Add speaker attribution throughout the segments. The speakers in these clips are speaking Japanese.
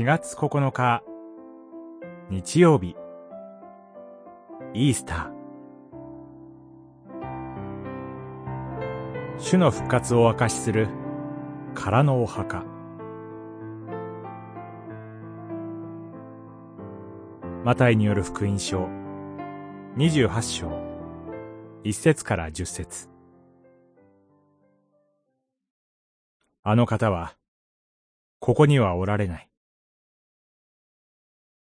Speaker 1: 4月9日、日曜日、イースター。主の復活を証しする空のお墓。マタイによる福音書28章1節から10節あの方は、ここにはおられない。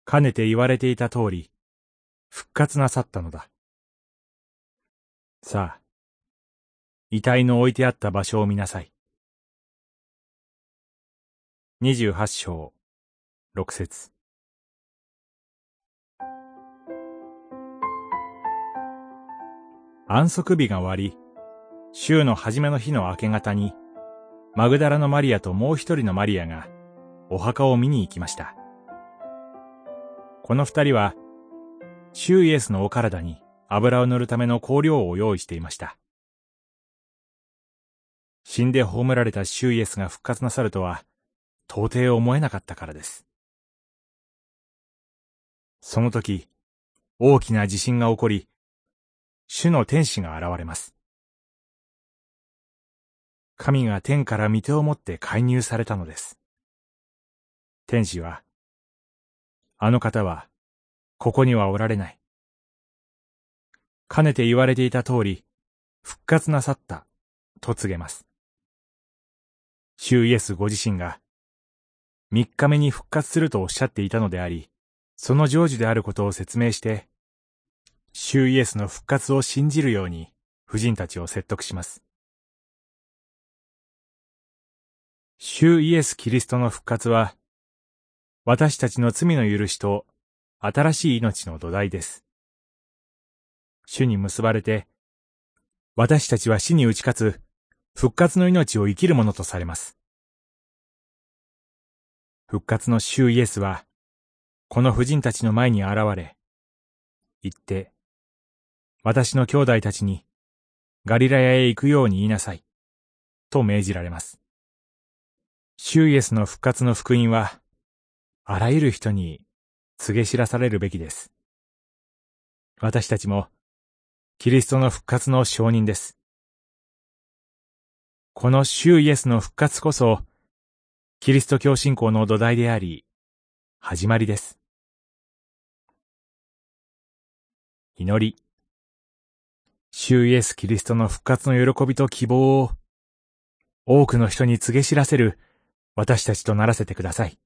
Speaker 1: かねて言われていた通り、復活なさったのだ。さあ、遺体の置いてあった場所を見なさい。二十八章、六節。安息日が終わり、週の初めの日の明け方に、マグダラのマリアともう一人のマリアが、お墓を見に行きました。この二人は、シューイエスのお体に油を塗るための香料を用意していました。死んで葬られたシューイエスが復活なさるとは、到底思えなかったからです。その時、大きな地震が起こり、主の天使が現れます。神が天から御手を持って介入されたのです。天使は、あの方は、ここにはおられない。かねて言われていた通り、復活なさった、と告げます。主イエスご自身が、三日目に復活するとおっしゃっていたのであり、その成就であることを説明して、主イエスの復活を信じるように、夫人たちを説得します。主イエス・キリストの復活は、私たちの罪の許しと新しい命の土台です。主に結ばれて、私たちは死に打ち勝つ復活の命を生きるものとされます。復活の主イエスは、この婦人たちの前に現れ、言って、私の兄弟たちに、ガリラヤへ行くように言いなさい、と命じられます。主イエスの復活の福音は、あらゆる人に告げ知らされるべきです。私たちも、キリストの復活の証人です。この主イエスの復活こそ、キリスト教信仰の土台であり、始まりです。祈り。主イエス・キリストの復活の喜びと希望を、多くの人に告げ知らせる私たちとならせてください。